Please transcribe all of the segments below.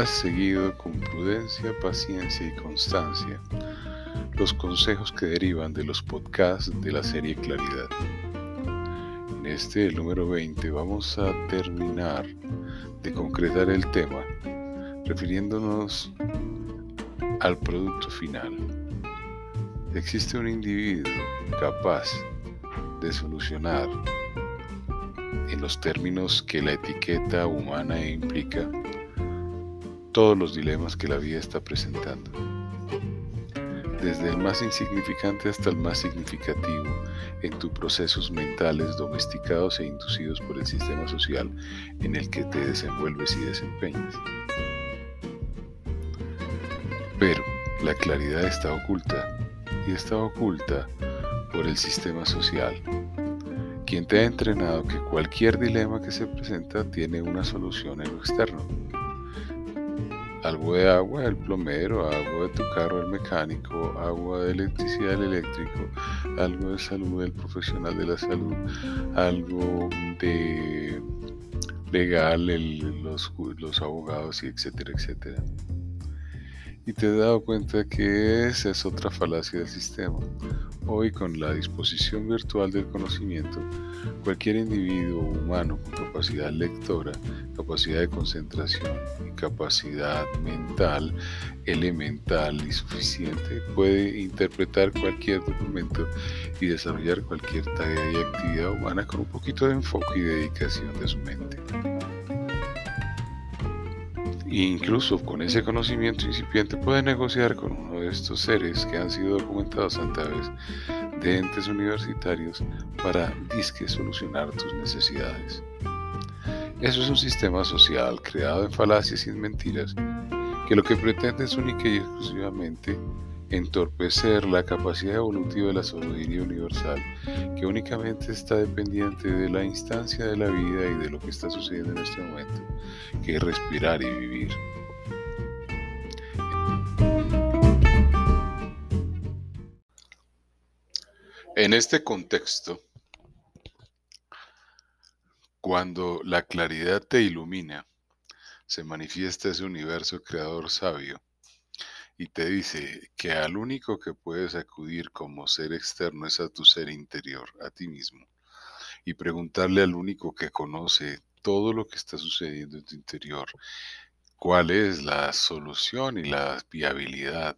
has seguido con prudencia, paciencia y constancia los consejos que derivan de los podcasts de la serie Claridad. En este, número 20, vamos a terminar de concretar el tema refiriéndonos al producto final. Existe un individuo capaz de solucionar en los términos que la etiqueta humana implica todos los dilemas que la vida está presentando. Desde el más insignificante hasta el más significativo en tus procesos mentales domesticados e inducidos por el sistema social en el que te desenvuelves y desempeñas. Pero la claridad está oculta y está oculta por el sistema social, quien te ha entrenado que cualquier dilema que se presenta tiene una solución en lo externo algo de agua el plomero, agua de tu carro el mecánico, agua de electricidad el eléctrico, algo de salud el profesional de la salud, algo de legal los, los abogados y etcétera, etcétera y te he dado cuenta que esa es otra falacia del sistema. Hoy con la disposición virtual del conocimiento, cualquier individuo humano con capacidad lectora, capacidad de concentración y capacidad mental elemental y suficiente puede interpretar cualquier documento y desarrollar cualquier tarea y actividad humana con un poquito de enfoque y dedicación de su mente. Incluso con ese conocimiento incipiente puede negociar con uno de estos seres que han sido documentados a través de entes universitarios para disque solucionar tus necesidades. Eso es un sistema social creado en falacias y en mentiras que lo que pretende es única y exclusivamente entorpecer la capacidad evolutiva de la sabiduría universal, que únicamente está dependiente de la instancia de la vida y de lo que está sucediendo en este momento, que es respirar y vivir. En este contexto, cuando la claridad te ilumina, se manifiesta ese universo creador sabio y te dice que al único que puedes acudir como ser externo es a tu ser interior, a ti mismo, y preguntarle al único que conoce todo lo que está sucediendo en tu interior, cuál es la solución y la viabilidad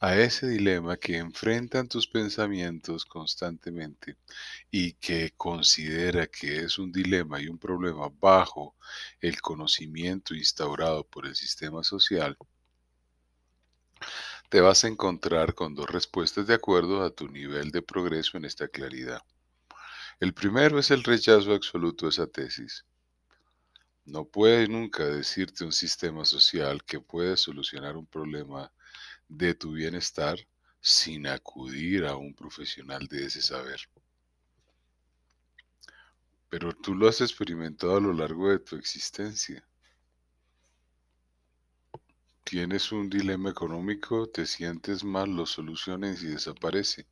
a ese dilema que enfrentan tus pensamientos constantemente y que considera que es un dilema y un problema bajo el conocimiento instaurado por el sistema social, te vas a encontrar con dos respuestas de acuerdo a tu nivel de progreso en esta claridad. El primero es el rechazo absoluto de esa tesis. No puede nunca decirte un sistema social que puede solucionar un problema de tu bienestar sin acudir a un profesional de ese saber. Pero tú lo has experimentado a lo largo de tu existencia tienes un dilema económico, te sientes mal, lo soluciones y desaparece.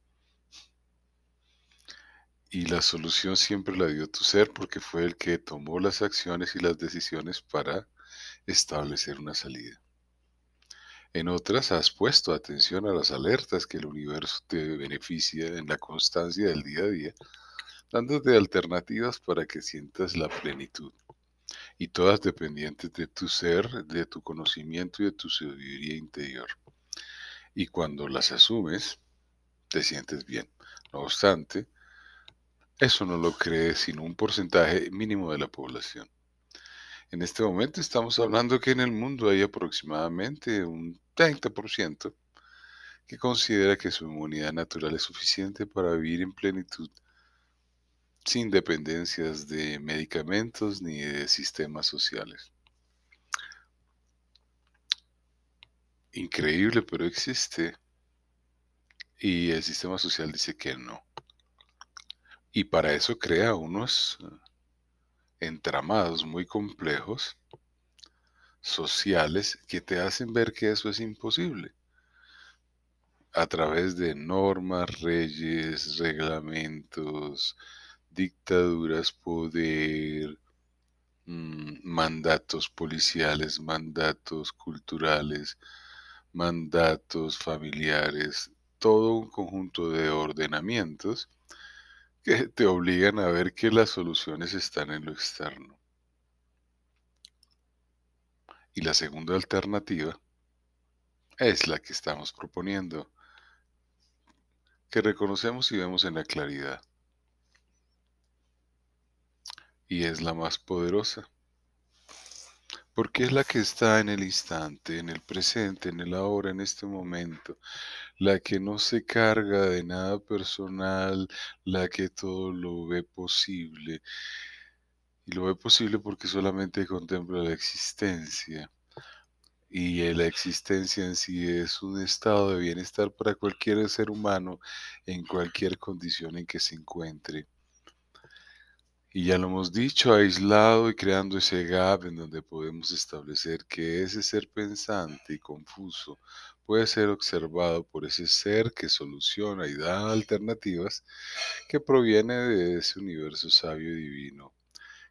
Y la solución siempre la dio tu ser porque fue el que tomó las acciones y las decisiones para establecer una salida. En otras has puesto atención a las alertas que el universo te beneficia en la constancia del día a día, dándote alternativas para que sientas la plenitud y todas dependientes de tu ser, de tu conocimiento y de tu sabiduría interior. Y cuando las asumes, te sientes bien. No obstante, eso no lo cree sino un porcentaje mínimo de la población. En este momento estamos hablando que en el mundo hay aproximadamente un 30% que considera que su inmunidad natural es suficiente para vivir en plenitud sin dependencias de medicamentos ni de sistemas sociales. Increíble, pero existe. Y el sistema social dice que no. Y para eso crea unos entramados muy complejos sociales que te hacen ver que eso es imposible a través de normas, reyes, reglamentos, dictaduras, poder, mm, mandatos policiales, mandatos culturales, mandatos familiares, todo un conjunto de ordenamientos que te obligan a ver que las soluciones están en lo externo. Y la segunda alternativa es la que estamos proponiendo, que reconocemos y vemos en la claridad. Y es la más poderosa, porque es la que está en el instante, en el presente, en el ahora, en este momento, la que no se carga de nada personal, la que todo lo ve posible. Y lo ve posible porque solamente contempla la existencia y la existencia en sí es un estado de bienestar para cualquier ser humano en cualquier condición en que se encuentre. Y ya lo hemos dicho, aislado y creando ese gap en donde podemos establecer que ese ser pensante y confuso puede ser observado por ese ser que soluciona y da alternativas que proviene de ese universo sabio y divino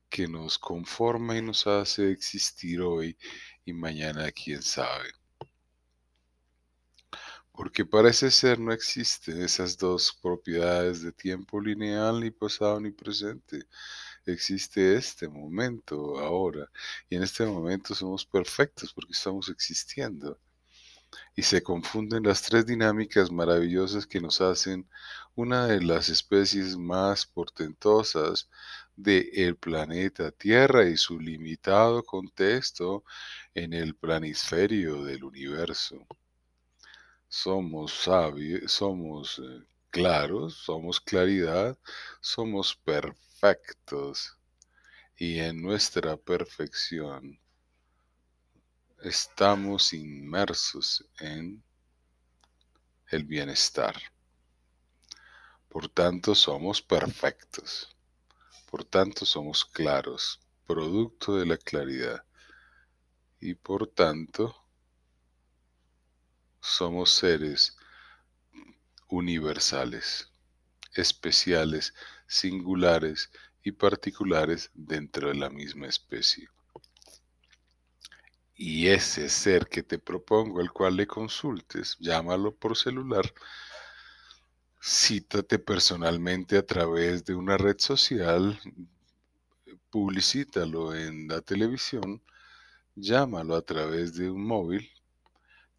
que nos conforma y nos hace existir hoy y mañana quién sabe. Porque para ese ser no existen esas dos propiedades de tiempo lineal, ni pasado ni presente. Existe este momento, ahora. Y en este momento somos perfectos porque estamos existiendo. Y se confunden las tres dinámicas maravillosas que nos hacen una de las especies más portentosas del planeta Tierra y su limitado contexto en el planisferio del universo. Somos sabios, somos eh, claros, somos claridad, somos perfectos y en nuestra perfección estamos inmersos en el bienestar. Por tanto, somos perfectos. Por tanto, somos claros, producto de la claridad. Y por tanto, somos seres universales, especiales, singulares y particulares dentro de la misma especie. Y ese ser que te propongo, el cual le consultes, llámalo por celular, cítate personalmente a través de una red social, publicítalo en la televisión, llámalo a través de un móvil,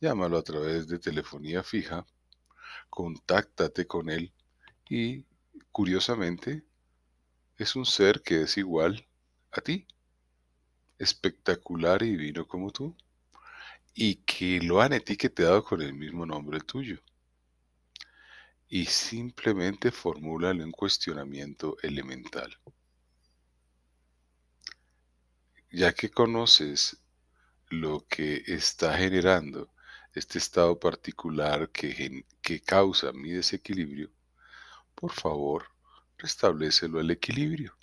llámalo a través de telefonía fija, contáctate con él y, curiosamente, es un ser que es igual a ti, espectacular y divino como tú, y que lo han etiquetado con el mismo nombre tuyo y simplemente formúlale un cuestionamiento elemental. Ya que conoces lo que está generando este estado particular que, que causa mi desequilibrio, por favor, restablecelo al equilibrio.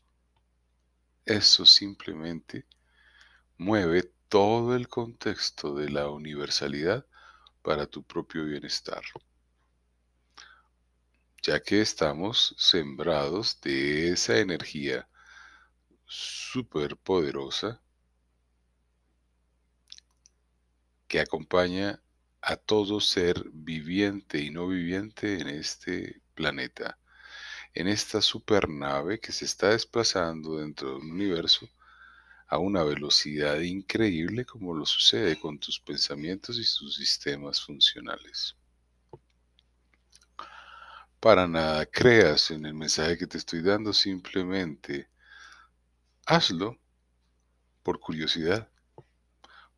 Eso simplemente mueve todo el contexto de la universalidad para tu propio bienestar ya que estamos sembrados de esa energía superpoderosa que acompaña a todo ser viviente y no viviente en este planeta, en esta supernave que se está desplazando dentro de un universo a una velocidad increíble como lo sucede con tus pensamientos y sus sistemas funcionales para nada creas en el mensaje que te estoy dando, simplemente hazlo por curiosidad.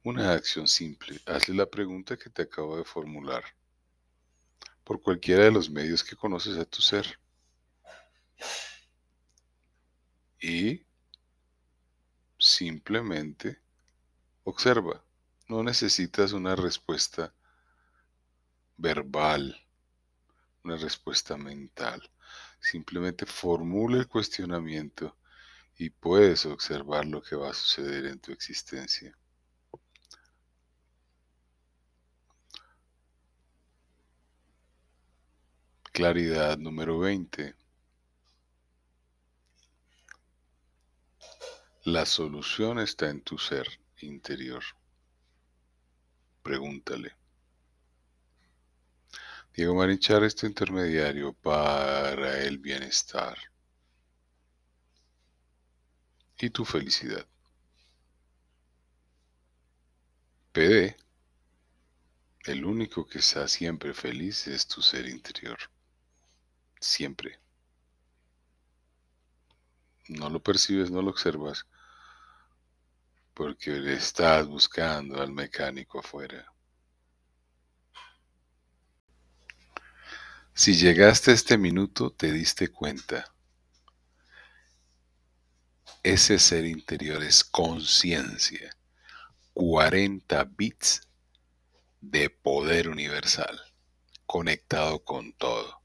Una acción simple, hazle la pregunta que te acabo de formular por cualquiera de los medios que conoces a tu ser. Y simplemente observa. No necesitas una respuesta verbal una respuesta mental. Simplemente formula el cuestionamiento y puedes observar lo que va a suceder en tu existencia. Claridad número 20. La solución está en tu ser interior. Pregúntale. Diego Marichar es tu intermediario para el bienestar y tu felicidad. PD, el único que está siempre feliz es tu ser interior. Siempre. No lo percibes, no lo observas, porque le estás buscando al mecánico afuera. Si llegaste a este minuto, te diste cuenta. Ese ser interior es conciencia. 40 bits de poder universal, conectado con todo.